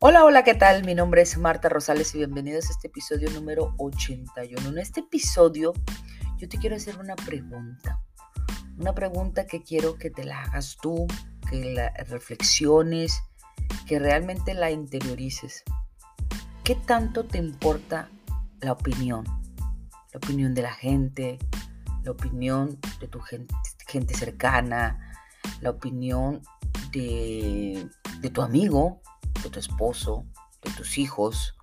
Hola, hola, ¿qué tal? Mi nombre es Marta Rosales y bienvenidos a este episodio número 81. En este episodio yo te quiero hacer una pregunta. Una pregunta que quiero que te la hagas tú, que la reflexiones, que realmente la interiorices. ¿Qué tanto te importa la opinión? La opinión de la gente, la opinión de tu gente, cercana, la opinión de, de tu amigo, de tu esposo, de tus hijos,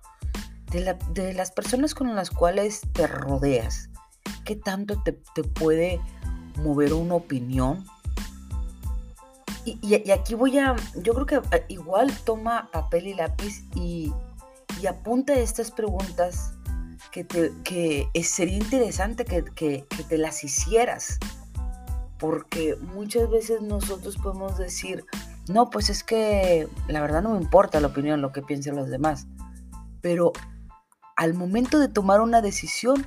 de, las personas con las cuales te rodeas. ¿Qué tanto te, puede mover una opinión? Y, aquí voy a, yo creo que eh, igual toma papel y lápiz y, apunta estas preguntas que, te, que sería interesante que, que, te las hicieras. Porque muchas veces nosotros podemos decir, no, pues es que la verdad no me importa la opinión, lo que piensen los demás. Pero al momento de tomar una decisión,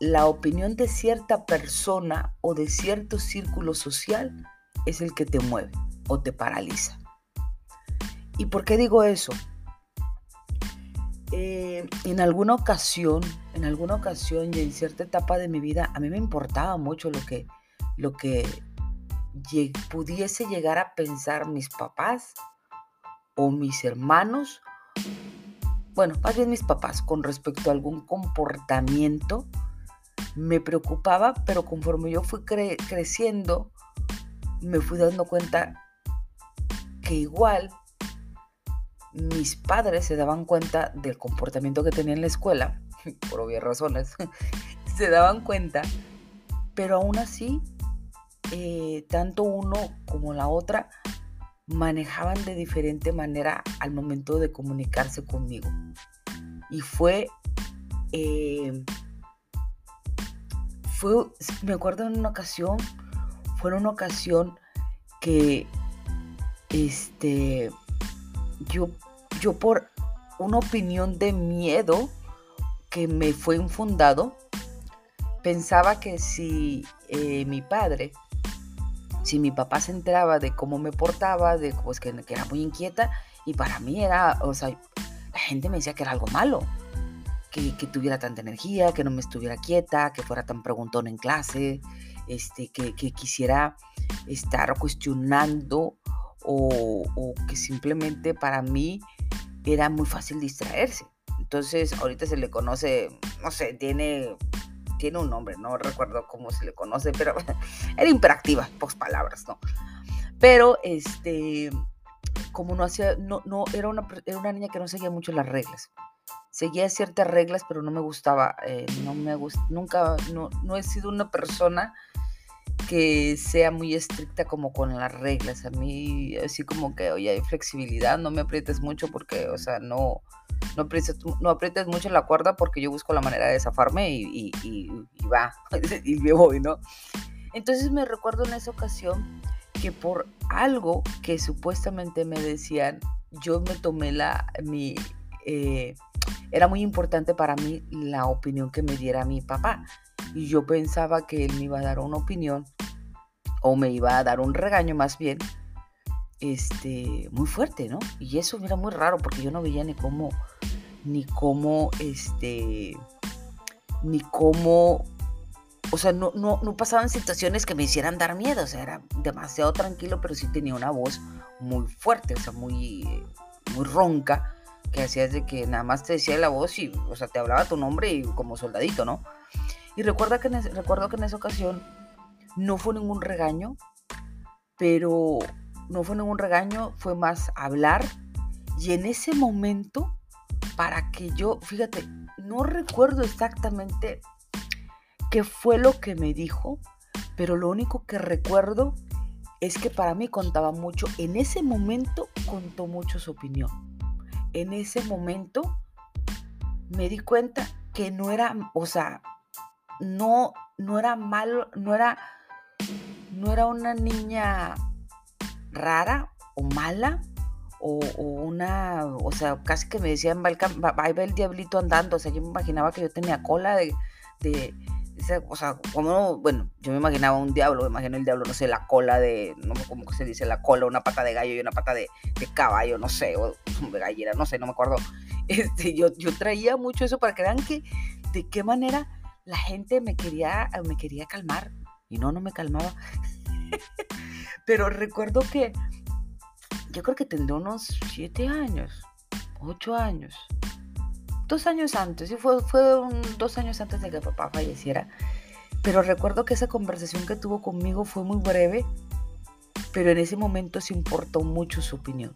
la opinión de cierta persona o de cierto círculo social es el que te mueve o te paraliza. ¿Y por qué digo eso? Eh, en alguna ocasión, en alguna ocasión y en cierta etapa de mi vida, a mí me importaba mucho lo que, lo que pudiese llegar a pensar mis papás o mis hermanos, bueno, más bien mis papás, con respecto a algún comportamiento, me preocupaba, pero conforme yo fui creciendo, me fui dando cuenta que igual mis padres se daban cuenta del comportamiento que tenía en la escuela, por obvias razones, se daban cuenta, pero aún así eh, tanto uno como la otra manejaban de diferente manera al momento de comunicarse conmigo. Y fue, eh, fue, me acuerdo en una ocasión, fue en una ocasión que, este, yo, yo por una opinión de miedo que me fue infundado, pensaba que si eh, mi padre si mi papá se enteraba de cómo me portaba, de pues que, era muy inquieta, y para mí era, o sea, la gente me decía que era algo malo, que, tuviera tanta energía, que no me estuviera quieta, que fuera tan preguntón en clase, este, que, quisiera estar cuestionando o, o, que simplemente para mí era muy fácil distraerse. Entonces ahorita se le conoce, no sé, tiene tiene un nombre, no recuerdo cómo se le conoce, pero era imperactiva, pocas palabras, ¿no? Pero, este, como no hacía, no, no, era una, era una niña que no seguía mucho las reglas. Seguía ciertas reglas, pero no me gustaba, eh, no me gust, nunca, no, no he sido una persona que sea muy estricta como con las reglas. A mí, así como que, oye, hay flexibilidad, no me aprietes mucho porque, o sea, no, no aprietes, no aprietes mucho la cuerda porque yo busco la manera de zafarme y, va, y me voy, ¿no? Entonces me recuerdo en esa ocasión que por algo que supuestamente me decían, yo me tomé la, mi, eh, era muy importante para mí la opinión que me diera mi papá. Y yo pensaba que él me iba a dar una opinión o me iba a dar un regaño más bien, este, muy fuerte, ¿no? Y eso era muy raro porque yo no veía ni cómo, ni cómo, este, ni cómo, o sea, no, no, no pasaban situaciones que me hicieran dar miedo, o sea, era demasiado tranquilo, pero sí tenía una voz muy fuerte, o sea, muy, muy ronca, que hacías de que nada más te decía la voz y, o sea, te hablaba tu nombre y como soldadito, ¿no? Y recuerda que recuerdo que en esa ocasión no fue ningún regaño, pero no fue ningún regaño, fue más hablar. Y en ese momento, para que yo, fíjate, no recuerdo exactamente qué fue lo que me dijo, pero lo único que recuerdo es que para mí contaba mucho. En ese momento contó mucho su opinión. En ese momento me di cuenta que no era, o sea, no, no era malo, no era, no era una niña rara o mala o, una, o sea, casi que me decían, ahí va el diablito andando, o sea, yo me imaginaba que yo tenía cola de, o sea, como, bueno, yo me imaginaba un diablo, me imagino el diablo, no sé, la cola de, no sé cómo se dice, la cola, una pata de gallo y una pata de, caballo, no sé, o de gallera, no sé, no me acuerdo. Este, yo, yo traía mucho eso para que vean que, de qué manera la gente me quería, me quería calmar. Y no, no me calmaba. Pero recuerdo que yo creo que tendría unos siete años, ocho años, dos años antes, y fue, fue dos años antes de que papá falleciera. Pero recuerdo que esa conversación que tuvo conmigo fue muy breve, pero en ese momento se importó mucho su opinión.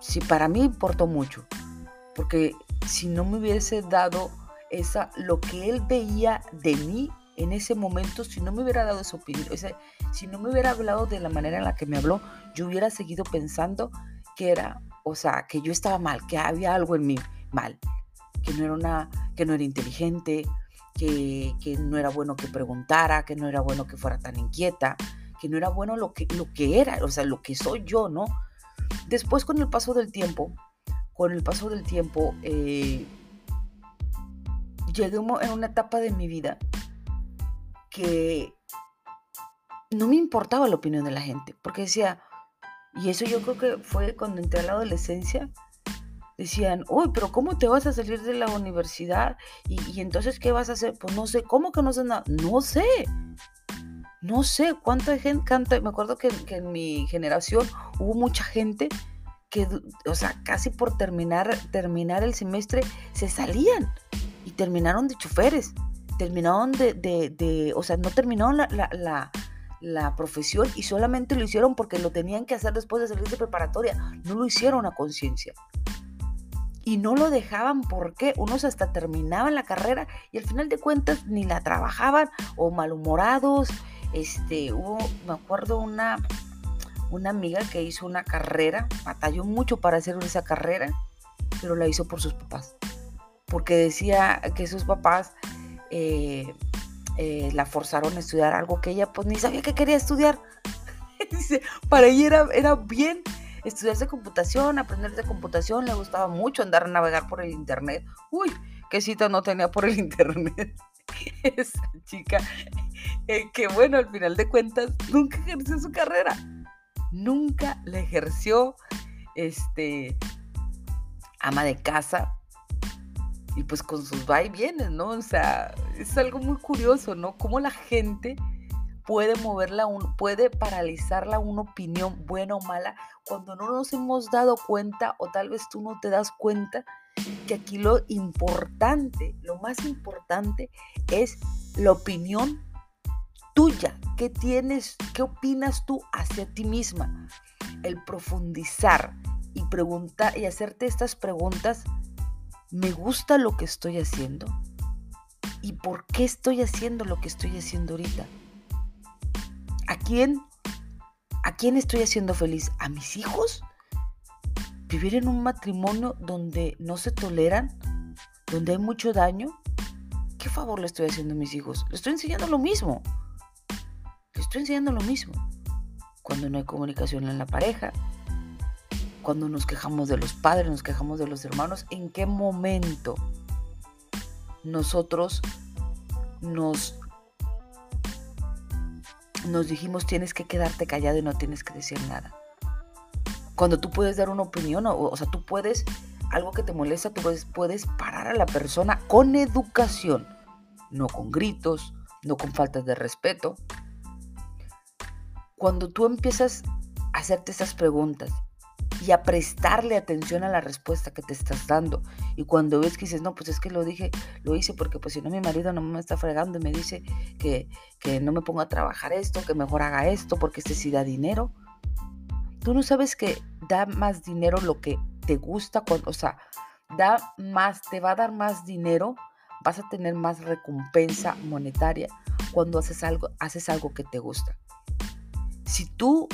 Sí, para mí importó mucho, porque si no me hubiese dado esa, lo que él veía de mí en ese momento, si no me hubiera dado esa opinión, si no me hubiera hablado de la manera en la que me habló, yo hubiera seguido pensando que era, o sea, que yo estaba mal, que había algo en mí mal, que no era una, que no era inteligente, que, que no era bueno que preguntara, que no era bueno que fuera tan inquieta, que no era bueno lo que, lo que era, o sea, lo que soy yo, ¿no? Después con el paso del tiempo, con el paso del tiempo, eh, llegué en una etapa de mi vida que no me importaba la opinión de la gente, porque decía, y eso yo creo que fue cuando entré a la adolescencia, decían, uy, pero ¿cómo te vas a salir de la universidad? Y, entonces, ¿qué vas a hacer? Pues no sé, ¿cómo que no sé nada? No sé. No sé cuánta gente canta. Me acuerdo que, que en mi generación hubo mucha gente que, o sea, casi por terminar, terminar el semestre se salían y terminaron de choferes terminaron de, de, o sea, no terminaron la, la, profesión y solamente lo hicieron porque lo tenían que hacer después de salir de preparatoria. No lo hicieron a conciencia. Y no lo dejaban porque unos hasta terminaban la carrera y al final de cuentas ni la trabajaban o malhumorados. Este, hubo, me acuerdo una, una amiga que hizo una carrera, batalló mucho para hacer esa carrera, pero la hizo por sus papás. Porque decía que sus papás eh, eh, la forzaron a estudiar algo que ella pues ni sabía que quería estudiar. Dice, para ella era, era bien estudiarse computación, aprender de computación, le gustaba mucho andar a navegar por el internet. Uy, qué cita no tenía por el internet. Esa chica, eh, que bueno, al final de cuentas, nunca ejerció su carrera. Nunca la ejerció, este, ama de casa, y pues con sus va y vienes, ¿no? O sea, es algo muy curioso, ¿no? Cómo la gente puede moverla, un, puede paralizarla una opinión buena o mala cuando no nos hemos dado cuenta o tal vez tú no te das cuenta que aquí lo importante, lo más importante es la opinión tuya. ¿Qué tienes? ¿Qué opinas tú hacia ti misma? El profundizar y preguntar y hacerte estas preguntas ¿Me gusta lo que estoy haciendo? ¿Y por qué estoy haciendo lo que estoy haciendo ahorita? ¿A quién? ¿A quién estoy haciendo feliz? ¿A mis hijos? ¿Vivir en un matrimonio donde no se toleran? ¿Donde hay mucho daño? ¿Qué favor le estoy haciendo a mis hijos? Le estoy enseñando lo mismo. Le estoy enseñando lo mismo. Cuando no hay comunicación en la pareja, cuando nos quejamos de los padres, nos quejamos de los hermanos, ¿en qué momento nosotros nos, nos dijimos tienes que quedarte callado y no tienes que decir nada? Cuando tú puedes dar una opinión, o, sea, tú puedes, algo que te molesta, tú puedes, puedes parar a la persona con educación, no con gritos, no con faltas de respeto. Cuando tú empiezas a hacerte esas preguntas y a prestarle atención a la respuesta que te estás dando. Y cuando ves que dices, no, pues es que lo dije, lo hice porque pues si no mi marido no me está fregando y me dice que, que no me ponga a trabajar esto, que mejor haga esto porque este sí da dinero. Tú no sabes que da más dinero lo que te gusta, cuando, o sea, da más, te va a dar más dinero, vas a tener más recompensa monetaria cuando haces algo, haces algo que te gusta. Si tú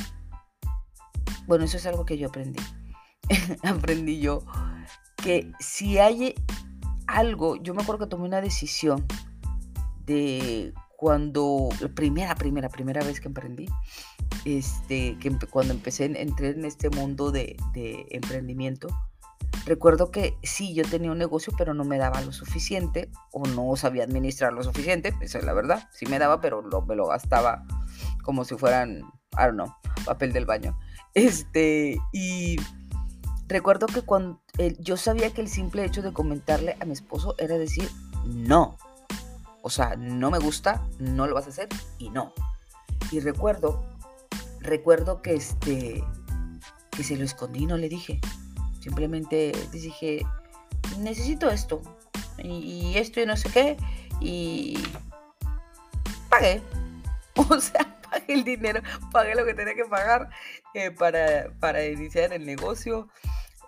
bueno, eso es algo que yo aprendí. aprendí yo que si hay algo, yo me acuerdo que tomé una decisión de cuando, la primera, primera, primera vez que emprendí, este, que cuando empecé, entré en este mundo de, emprendimiento, Recuerdo que sí, yo tenía un negocio, pero no me daba lo suficiente o no sabía administrar lo suficiente, esa es la verdad. Sí me daba, pero me lo gastaba como si fueran, I don't know, papel del baño. Este, y recuerdo que cuando yo sabía que el simple hecho de comentarle a mi esposo era decir no. O sea, no me gusta, no lo vas a hacer y no. Y recuerdo, recuerdo que este, que se lo escondí, no le dije. Simplemente dije, necesito esto y, esto y no sé qué y pagué. O sea, el dinero, pagué lo que tenía que pagar eh, para, para iniciar el negocio.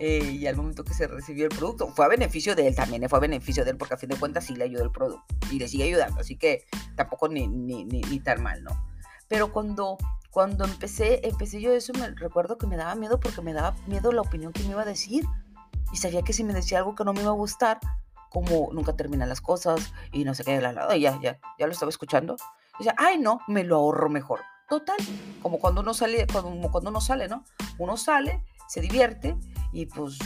Eh, y al momento que se recibió el producto, fue a beneficio de él también, fue a beneficio de él porque a fin de cuentas sí le ayudó el producto y le sigue ayudando, así que tampoco ni, ni, ni, ni tan mal, ¿no? Pero cuando, cuando empecé, empecé yo eso, me recuerdo que me daba miedo porque me daba miedo la opinión que me iba a decir y sabía que si me decía algo que no me iba a gustar, como nunca terminan las cosas y no sé qué, la, la, ya, ya, ya lo estaba escuchando, decía, ay no, me lo ahorro mejor. Total, como cuando uno sale, como cuando uno sale, ¿no? Uno sale, se divierte y pues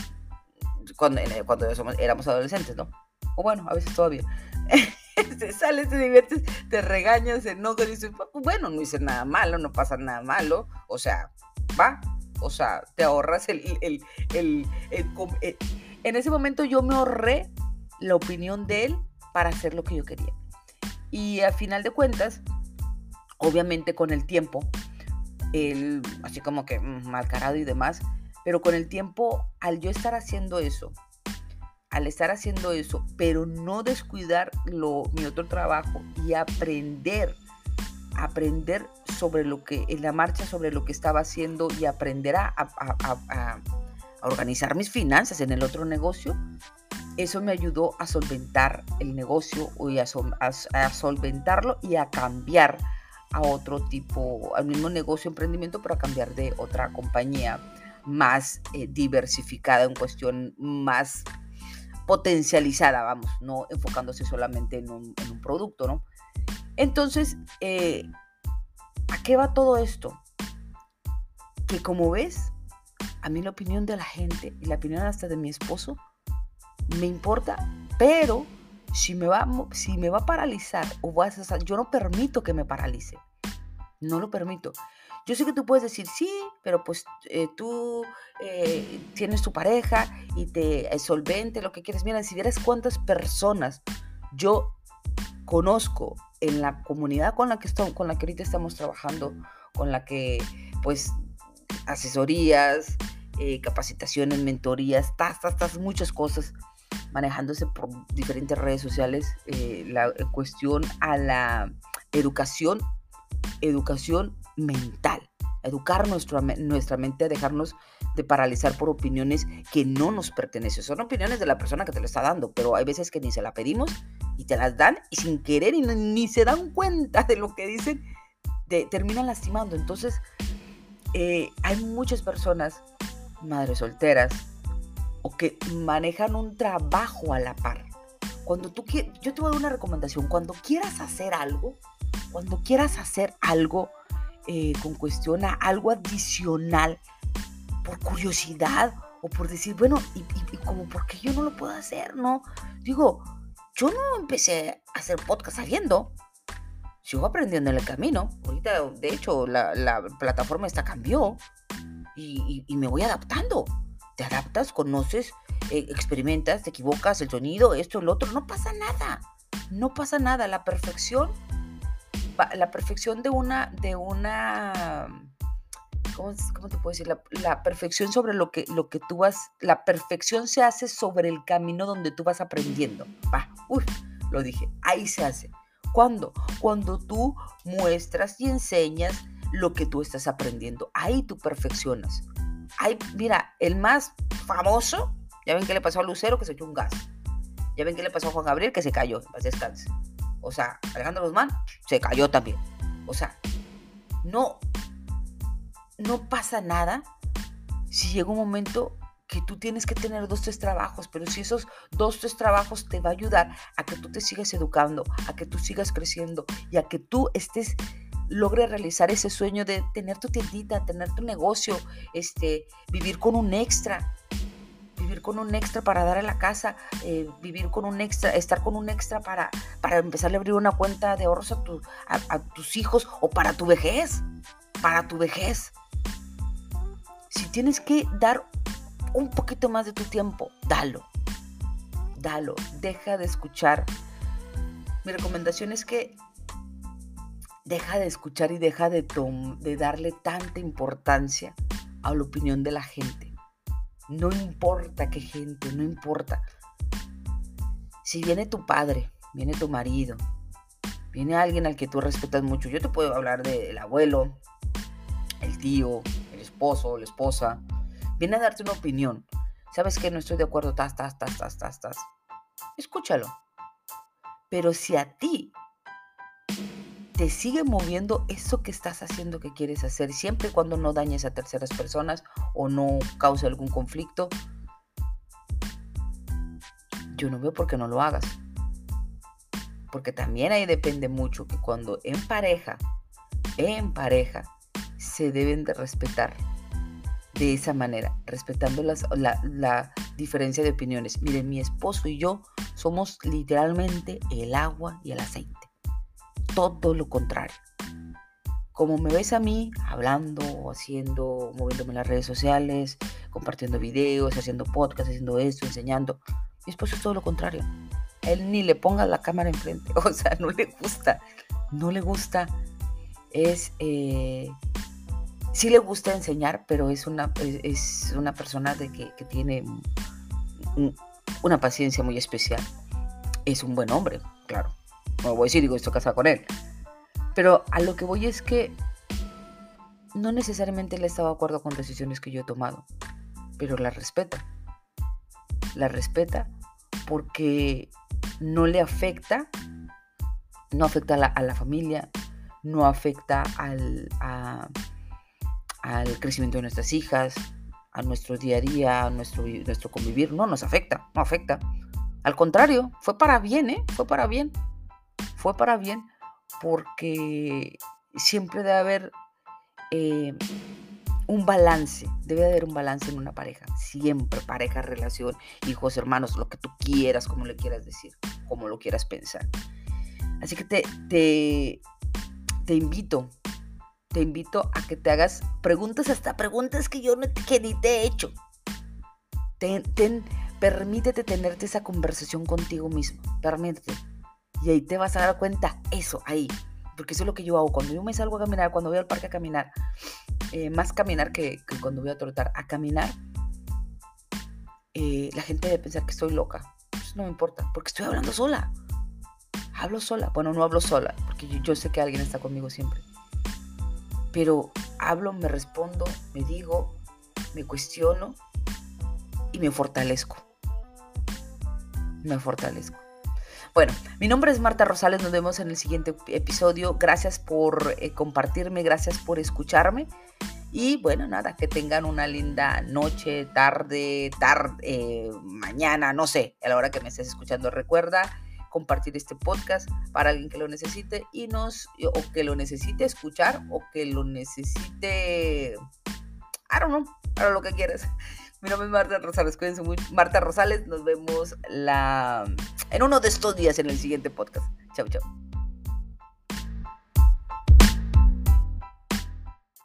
cuando, cuando éramos adolescentes, ¿no? O bueno, a veces todavía. te sales, te diviertes, te regañas, se enojas y dices, pues, bueno, no hice nada malo, no pasa nada malo. O sea, va. O sea, te ahorras el, el, el, el en ese momento yo me ahorré la opinión de él para hacer lo que yo quería. Y a final de cuentas, obviamente con el tiempo, él, así como que malcarado y demás, pero con el tiempo, al yo estar haciendo eso, al estar haciendo eso, pero no descuidar lo, mi otro trabajo y aprender, aprender sobre lo que, en la marcha sobre lo que estaba haciendo y aprender a, a organizar mis finanzas en el otro negocio, eso me ayudó a solventar el negocio y a, solventarlo y a cambiar a otro tipo, al mismo negocio, emprendimiento, pero a cambiar de otra compañía más eh, diversificada, en cuestión más potencializada, vamos, no enfocándose solamente en un, producto, ¿no? Entonces, eh, ¿a qué va todo esto? Que como ves, a mí la opinión de la gente y la opinión hasta de mi esposo me importa, pero si me va, si me va a paralizar o vas a, yo no permito que me paralice. No lo permito. Yo sé que tú puedes decir, sí, pero pues eh, tú eh, tienes tu pareja y te solvente, lo que quieres. Mira, si vieras cuántas personas yo conozco en la comunidad con la que, estoy, con la que ahorita estamos trabajando, con la que pues asesorías, eh, capacitaciones, mentorías, tas, tas, tas, muchas cosas manejándose por diferentes redes sociales, eh, la cuestión a la educación, educación mental, educar nuestra, nuestra mente a dejarnos de paralizar por opiniones que no nos pertenecen. Son opiniones de la persona que te lo está dando, pero hay veces que ni se la pedimos y te las dan y sin querer y ni se dan cuenta de lo que dicen, te terminan lastimando. Entonces, eh, hay muchas personas, madres solteras, o que manejan un trabajo a la par. Cuando tú yo te voy a dar una recomendación, cuando quieras hacer algo, cuando quieras hacer algo eh, con cuestión a algo adicional, por curiosidad o por decir, bueno, y, como porque yo no lo puedo hacer, ¿no? Digo, yo no empecé a hacer podcast sabiendo, sigo aprendiendo en el camino. Ahorita, de hecho, la, plataforma esta cambió y, y me voy adaptando te adaptas, conoces, eh, experimentas, te equivocas, el sonido, esto, el otro, no pasa nada, no pasa nada, la perfección, la perfección de una, de una, ¿cómo, te puedo decir? La, perfección sobre lo que, lo que tú vas, la perfección se hace sobre el camino donde tú vas aprendiendo, va, uy, lo dije, ahí se hace. ¿Cuándo? Cuando tú muestras y enseñas lo que tú estás aprendiendo. Ahí tú perfeccionas. Ay, mira, el más famoso, ya ven qué le pasó a Lucero que se echó un gas. Ya ven qué le pasó a Juan Gabriel que se cayó, paz descanse. O sea, Alejandro Guzmán se cayó también. O sea, no, no pasa nada si llega un momento que tú tienes que tener dos, tres trabajos, pero si esos dos, tres trabajos te va a ayudar a que tú te sigas educando, a que tú sigas creciendo y a que tú estés logre realizar ese sueño de tener tu tiendita, tener tu negocio, este, vivir con un extra, vivir con un extra para dar a la casa, eh, vivir con un extra, estar con un extra para, para empezar a abrir una cuenta de ahorros a tus hijos o para tu vejez, para tu vejez. Si tienes que dar un poquito más de tu tiempo, dalo, dalo, deja de escuchar. Mi recomendación es que deja de escuchar y deja de, darle tanta importancia a la opinión de la gente. No importa qué gente, no importa. Si viene tu padre, viene tu marido, viene alguien al que tú respetas mucho, yo te puedo hablar del abuelo, el tío, el esposo, la esposa, viene a darte una opinión. ¿Sabes que no estoy de acuerdo? Tas, tas, tas, tas, tas, tas. Escúchalo. Pero si a ti te sigue moviendo eso que estás haciendo que quieres hacer, siempre y cuando no dañes a terceras personas o no cause algún conflicto, yo no veo por qué no lo hagas. Porque también ahí depende mucho que cuando en pareja, en pareja, se deben de respetar de esa manera, respetando la, la diferencia de opiniones. Miren, mi esposo y yo somos literalmente el agua y el aceite todo lo contrario. Como me ves a mí hablando, haciendo, moviéndome en las redes sociales, compartiendo videos, haciendo podcasts, haciendo esto, enseñando, mi esposo es todo lo contrario. Él ni le ponga la cámara enfrente, o sea, no le gusta, no le gusta. Es, eh, sí le gusta enseñar, pero es una, es, una persona de que, que tiene una paciencia muy especial. Es un buen hombre, claro no voy a decir, digo, estoy casada con él. Pero a lo que voy es que no necesariamente él estaba de acuerdo con decisiones que yo he tomado, pero la respeta. La respeta porque no le afecta, no afecta a la, familia, no afecta al, al crecimiento de nuestras hijas, a nuestro día a día, a nuestro, nuestro convivir. No nos afecta, no afecta. Al contrario, fue para bien, ¿eh? Fue para bien fue para bien porque siempre debe haber eh, un balance, debe haber un balance en una pareja, siempre pareja, relación, hijos, hermanos, lo que tú quieras, como le quieras decir, como lo quieras pensar. Así que te, te, te invito, te invito a que te hagas preguntas, hasta preguntas que yo no, que ni te he hecho. permítete tenerte esa conversación contigo mismo, permítete. Y ahí te vas a dar cuenta, eso, ahí. Porque eso es lo que yo hago. Cuando yo me salgo a caminar, cuando voy al parque a caminar, eh, más caminar que, cuando voy a trotar, a caminar, eh, la gente debe pensar que estoy loca. Eso no me importa, porque estoy hablando sola. Hablo sola. Bueno, no hablo sola, porque yo sé que alguien está conmigo siempre. Pero hablo, me respondo, me digo, me cuestiono y me fortalezco. Me fortalezco. Bueno, mi nombre es Marta Rosales, nos vemos en el siguiente episodio. Gracias por eh, compartirme, gracias por escucharme. Y bueno, nada, que tengan una linda noche, tarde, tarde, eh, mañana, no sé, a la hora que me estés escuchando. Recuerda compartir este podcast para alguien que lo necesite y nos, o que lo necesite escuchar o que lo necesite, I don't know, para lo que quieras. Mi nombre es Marta Rosales, cuídense mucho. Marta Rosales, nos vemos la, en uno de estos días en el siguiente podcast. Chau, chau.